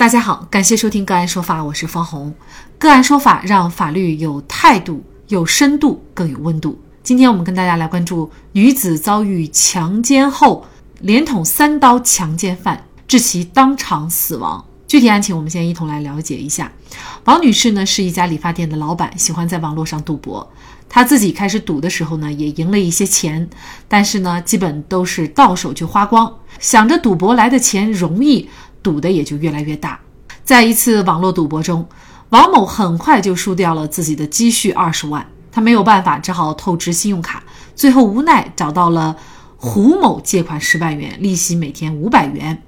大家好，感谢收听个案说法，我是方红。个案说法让法律有态度、有深度、更有温度。今天我们跟大家来关注女子遭遇强奸后，连捅三刀强奸犯，致其当场死亡。具体案情我们先一同来了解一下。王女士呢是一家理发店的老板，喜欢在网络上赌博。她自己开始赌的时候呢，也赢了一些钱，但是呢，基本都是到手就花光，想着赌博来的钱容易。赌的也就越来越大，在一次网络赌博中，王某很快就输掉了自己的积蓄二十万，他没有办法，只好透支信用卡，最后无奈找到了胡某借款十万元，利息每天五百元，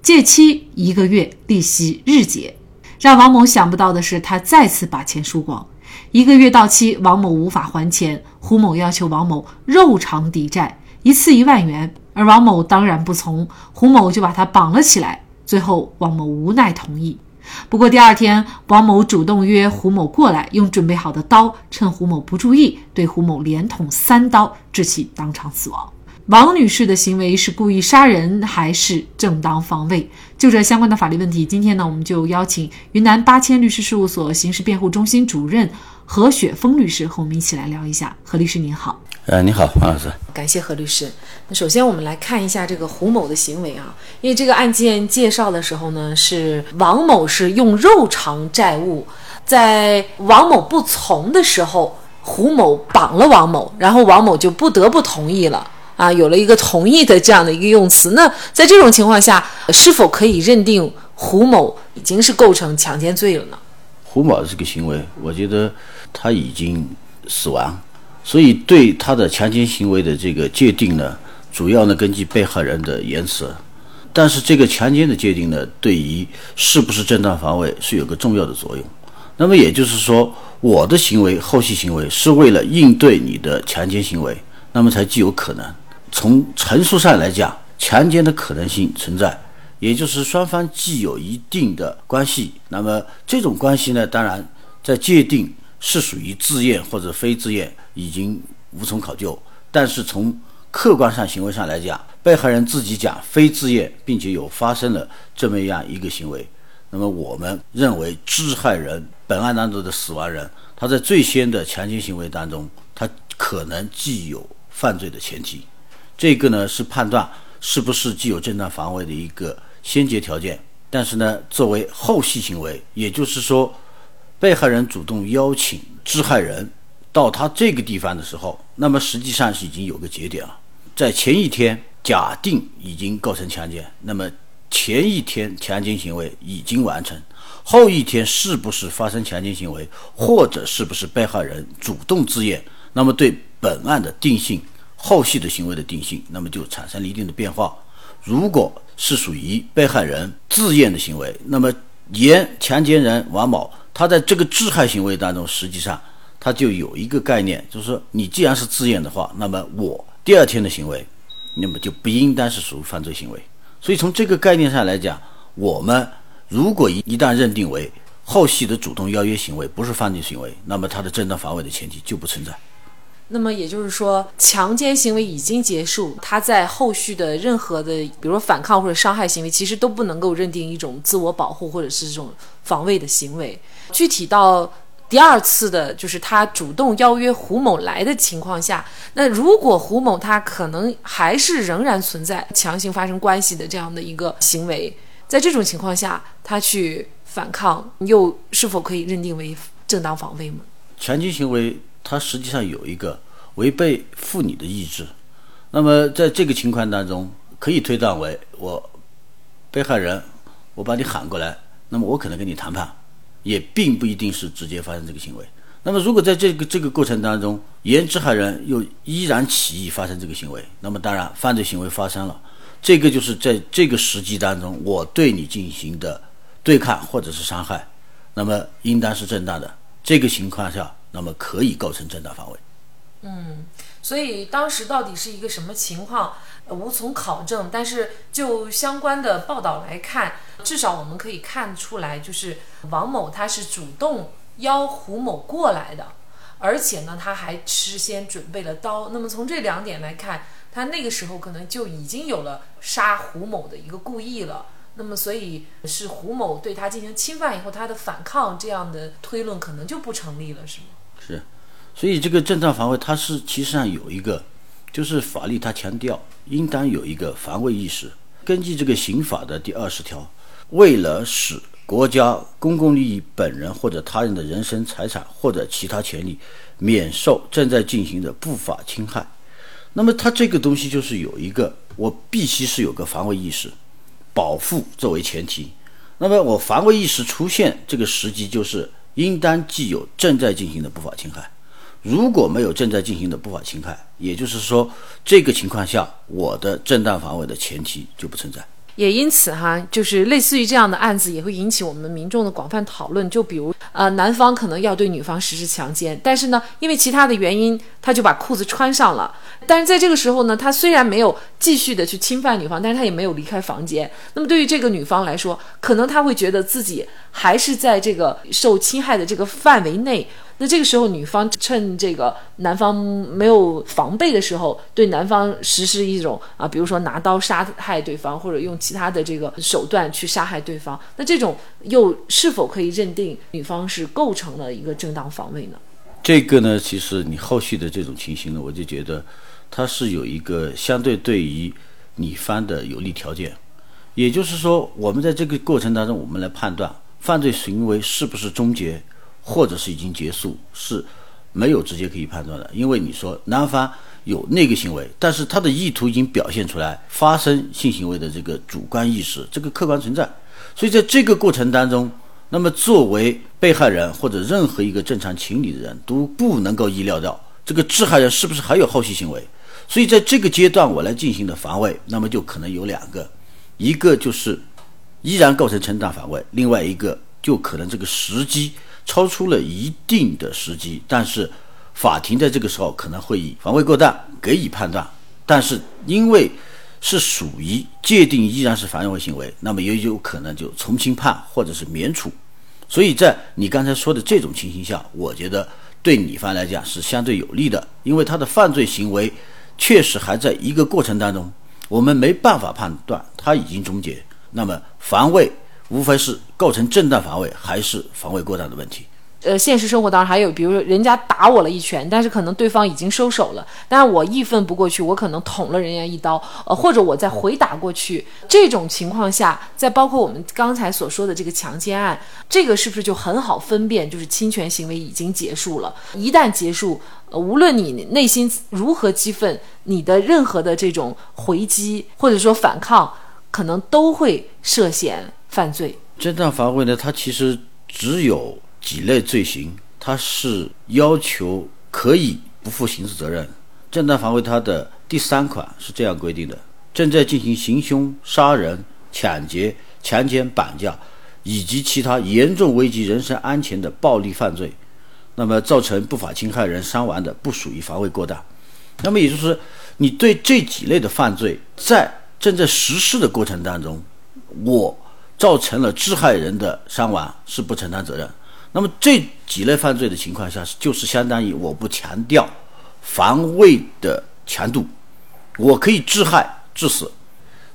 借期一个月，利息日结。让王某想不到的是，他再次把钱输光，一个月到期，王某无法还钱，胡某要求王某肉偿抵债，一次一万元，而王某当然不从，胡某就把他绑了起来。最后，王某无奈同意。不过第二天，王某主动约胡某过来，用准备好的刀，趁胡某不注意，对胡某连捅三刀，致其当场死亡。王女士的行为是故意杀人还是正当防卫？就这相关的法律问题，今天呢，我们就邀请云南八千律师事务所刑事辩护中心主任何雪峰律师和我们一起来聊一下。何律师您好。呃，你好，黄老师。感谢何律师。那首先我们来看一下这个胡某的行为啊，因为这个案件介绍的时候呢，是王某是用肉偿债务，在王某不从的时候，胡某绑了王某，然后王某就不得不同意了。啊，有了一个同意的这样的一个用词，那在这种情况下，是否可以认定胡某已经是构成强奸罪了呢？胡某这个行为，我觉得他已经死亡，所以对他的强奸行为的这个界定呢，主要呢根据被害人的言辞，但是这个强奸的界定呢，对于是不是正当防卫是有个重要的作用。那么也就是说，我的行为后续行为是为了应对你的强奸行为，那么才具有可能。从陈述上来讲，强奸的可能性存在，也就是双方既有一定的关系。那么这种关系呢，当然在界定是属于自愿或者非自愿，已经无从考究。但是从客观上行为上来讲，被害人自己讲非自愿，并且有发生了这么样一个行为，那么我们认为致害人本案当中的死亡人，他在最先的强奸行为当中，他可能既有犯罪的前提。这个呢是判断是不是具有正当防卫的一个先决条件，但是呢，作为后续行为，也就是说，被害人主动邀请致害人到他这个地方的时候，那么实际上是已经有个节点了。在前一天假定已经构成强奸，那么前一天强奸行为已经完成，后一天是不是发生强奸行为，或者是不是被害人主动自愿，那么对本案的定性。后续的行为的定性，那么就产生了一定的变化。如果是属于被害人自愿的行为，那么沿强奸人王某，他在这个致害行为当中，实际上他就有一个概念，就是说，你既然是自愿的话，那么我第二天的行为，那么就不应当是属于犯罪行为。所以从这个概念上来讲，我们如果一一旦认定为后续的主动邀约行为不是犯罪行为，那么他的正当防卫的前提就不存在。那么也就是说，强奸行为已经结束，他在后续的任何的，比如说反抗或者伤害行为，其实都不能够认定一种自我保护或者是这种防卫的行为。具体到第二次的，就是他主动邀约胡某来的情况下，那如果胡某他可能还是仍然存在强行发生关系的这样的一个行为，在这种情况下，他去反抗，又是否可以认定为正当防卫吗？强奸行为。它实际上有一个违背妇女的意志，那么在这个情况当中，可以推断为我被害人，我把你喊过来，那么我可能跟你谈判，也并不一定是直接发生这个行为。那么如果在这个这个过程当中，原致害人又依然起意发生这个行为，那么当然犯罪行为发生了，这个就是在这个时机当中，我对你进行的对抗或者是伤害，那么应当是正当的。这个情况下。那么可以构成正当防卫。嗯，所以当时到底是一个什么情况，无从考证。但是就相关的报道来看，至少我们可以看出来，就是王某他是主动邀胡某过来的，而且呢，他还事先准备了刀。那么从这两点来看，他那个时候可能就已经有了杀胡某的一个故意了。那么所以是胡某对他进行侵犯以后，他的反抗这样的推论可能就不成立了，是吗？是，所以这个正当防卫它是其实上有一个，就是法律它强调应当有一个防卫意识。根据这个刑法的第二十条，为了使国家公共利益、本人或者他人的人身、财产或者其他权利免受正在进行的不法侵害，那么它这个东西就是有一个，我必须是有个防卫意识。保护作为前提，那么我防卫意识出现这个时机，就是应当既有正在进行的不法侵害，如果没有正在进行的不法侵害，也就是说，这个情况下，我的正当防卫的前提就不存在。也因此哈，就是类似于这样的案子，也会引起我们民众的广泛讨论。就比如，呃，男方可能要对女方实施强奸，但是呢，因为其他的原因，他就把裤子穿上了。但是在这个时候呢，他虽然没有继续的去侵犯女方，但是他也没有离开房间。那么对于这个女方来说，可能他会觉得自己还是在这个受侵害的这个范围内。那这个时候，女方趁这个男方没有防备的时候，对男方实施一种啊，比如说拿刀杀害对方，或者用其他的这个手段去杀害对方。那这种又是否可以认定女方是构成了一个正当防卫呢？这个呢，其实你后续的这种情形呢，我就觉得它是有一个相对对于女方的有利条件。也就是说，我们在这个过程当中，我们来判断犯罪行为是不是终结。或者是已经结束，是没有直接可以判断的，因为你说男方有那个行为，但是他的意图已经表现出来，发生性行为的这个主观意识，这个客观存在，所以在这个过程当中，那么作为被害人或者任何一个正常情理的人都不能够意料到这个致害人是不是还有后续行为，所以在这个阶段我来进行的防卫，那么就可能有两个，一个就是依然构成正当防卫，另外一个就可能这个时机。超出了一定的时机，但是法庭在这个时候可能会以防卫过当给予判断，但是因为是属于界定依然是防卫行为，那么也有可能就从轻判或者是免处。所以在你刚才说的这种情形下，我觉得对女方来讲是相对有利的，因为他的犯罪行为确实还在一个过程当中，我们没办法判断他已经终结，那么防卫。无非是构成正当防卫还是防卫过当的问题。呃，现实生活当中还有，比如说人家打我了一拳，但是可能对方已经收手了，但是我义愤不过去，我可能捅了人家一刀，呃，或者我再回打过去。这种情况下，再包括我们刚才所说的这个强奸案，这个是不是就很好分辨，就是侵权行为已经结束了？一旦结束，呃，无论你内心如何激愤，你的任何的这种回击或者说反抗，可能都会涉嫌。犯罪正当防卫呢？它其实只有几类罪行，它是要求可以不负刑事责任。正当防卫它的第三款是这样规定的：正在进行行凶、杀人、抢劫、强奸、绑架以及其他严重危及人身安全的暴力犯罪，那么造成不法侵害人伤亡的，不属于防卫过当。那么也就是，你对这几类的犯罪在正在实施的过程当中，我。造成了致害人的伤亡是不承担责任。那么这几类犯罪的情况下，就是相当于我不强调防卫的强度，我可以致害致死。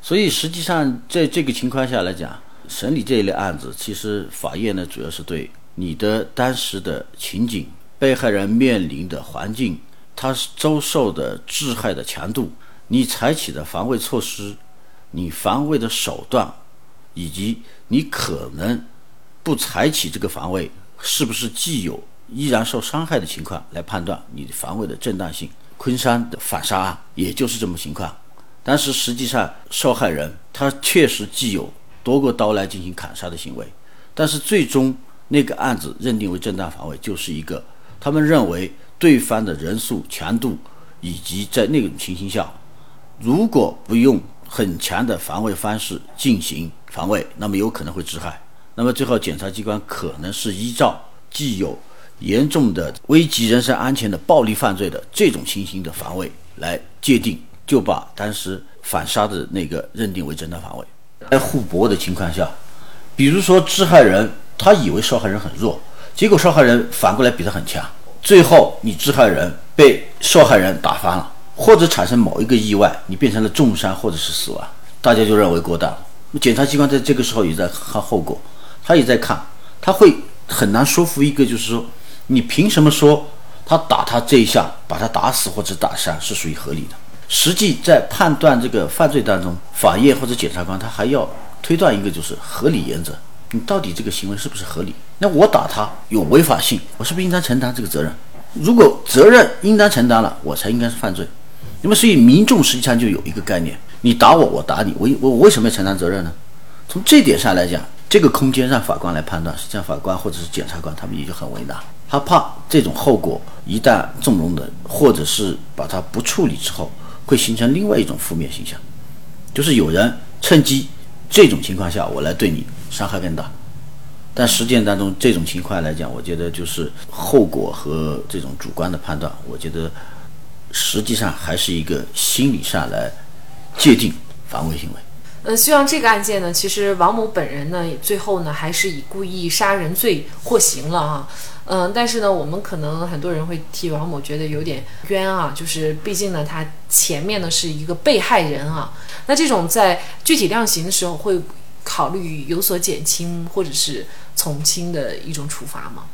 所以实际上在这个情况下来讲，审理这一类案子，其实法院呢主要是对你的当时的情景、被害人面临的环境、他遭受的致害的强度、你采取的防卫措施、你防卫的手段。以及你可能不采取这个防卫，是不是既有依然受伤害的情况来判断你的防卫的正当性？昆山的反杀案也就是这么情况，但是实际上受害人他确实既有夺过刀来进行砍杀的行为，但是最终那个案子认定为正当防卫，就是一个他们认为对方的人数强度以及在那种情形下，如果不用很强的防卫方式进行。防卫，那么有可能会致害。那么最后，检察机关可能是依照既有严重的危及人身安全的暴力犯罪的这种情形的防卫来界定，就把当时反杀的那个认定为正当防卫。在互搏的情况下，比如说致害人他以为受害人很弱，结果受害人反过来比他很强，最后你致害人被受害人打翻了，或者产生某一个意外，你变成了重伤或者是死亡，大家就认为过当。检察机关在这个时候也在看后果，他也在看，他会很难说服一个，就是说，你凭什么说他打他这一下，把他打死或者打伤是属于合理的？实际在判断这个犯罪当中，法院或者检察官他还要推断一个就是合理原则，你到底这个行为是不是合理？那我打他有违法性，我是不是应当承担这个责任？如果责任应当承担了，我才应该是犯罪。那么，所以民众实际上就有一个概念：你打我，我打你，我我为什么要承担责任呢？从这点上来讲，这个空间让法官来判断，实际上法官或者是检察官他们也就很为难，他怕这种后果一旦纵容的，或者是把它不处理之后，会形成另外一种负面形象，就是有人趁机这种情况下我来对你伤害更大。但实践当中这种情况来讲，我觉得就是后果和这种主观的判断，我觉得实际上还是一个心理上来界定防卫行为。嗯，希望这个案件呢，其实王某本人呢，最后呢还是以故意杀人罪获刑了啊。嗯，但是呢，我们可能很多人会替王某觉得有点冤啊，就是毕竟呢，他前面呢是一个被害人啊。那这种在具体量刑的时候会考虑有所减轻，或者是。从轻的一种处罚吗？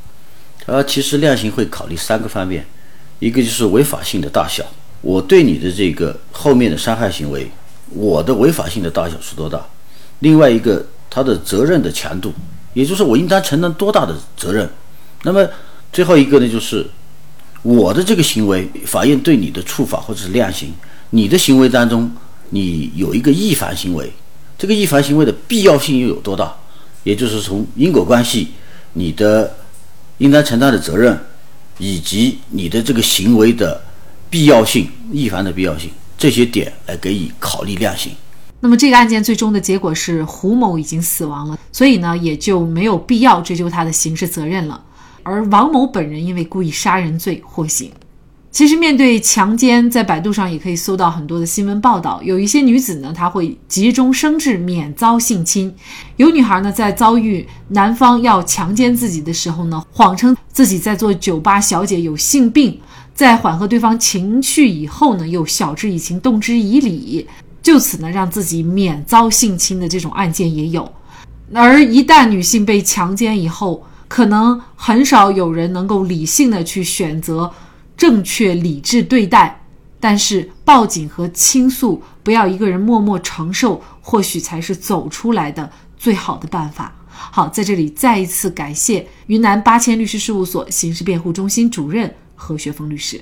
呃，其实量刑会考虑三个方面，一个就是违法性的大小，我对你的这个后面的伤害行为，我的违法性的大小是多大？另外一个，他的责任的强度，也就是我应当承担多大的责任？那么最后一个呢，就是我的这个行为，法院对你的处罚或者是量刑，你的行为当中，你有一个预防行为，这个预防行为的必要性又有多大？也就是从因果关系、你的应当承担的责任，以及你的这个行为的必要性、预防的必要性这些点来给予考虑量刑。那么这个案件最终的结果是胡某已经死亡了，所以呢也就没有必要追究他的刑事责任了。而王某本人因为故意杀人罪获刑。其实，面对强奸，在百度上也可以搜到很多的新闻报道。有一些女子呢，她会急中生智，免遭性侵；有女孩呢，在遭遇男方要强奸自己的时候呢，谎称自己在做酒吧小姐，有性病，在缓和对方情绪以后呢，又晓之以情，动之以理，就此呢，让自己免遭性侵的这种案件也有。而一旦女性被强奸以后，可能很少有人能够理性的去选择。正确理智对待，但是报警和倾诉，不要一个人默默承受，或许才是走出来的最好的办法。好，在这里再一次感谢云南八千律师事务所刑事辩护中心主任何学峰律师。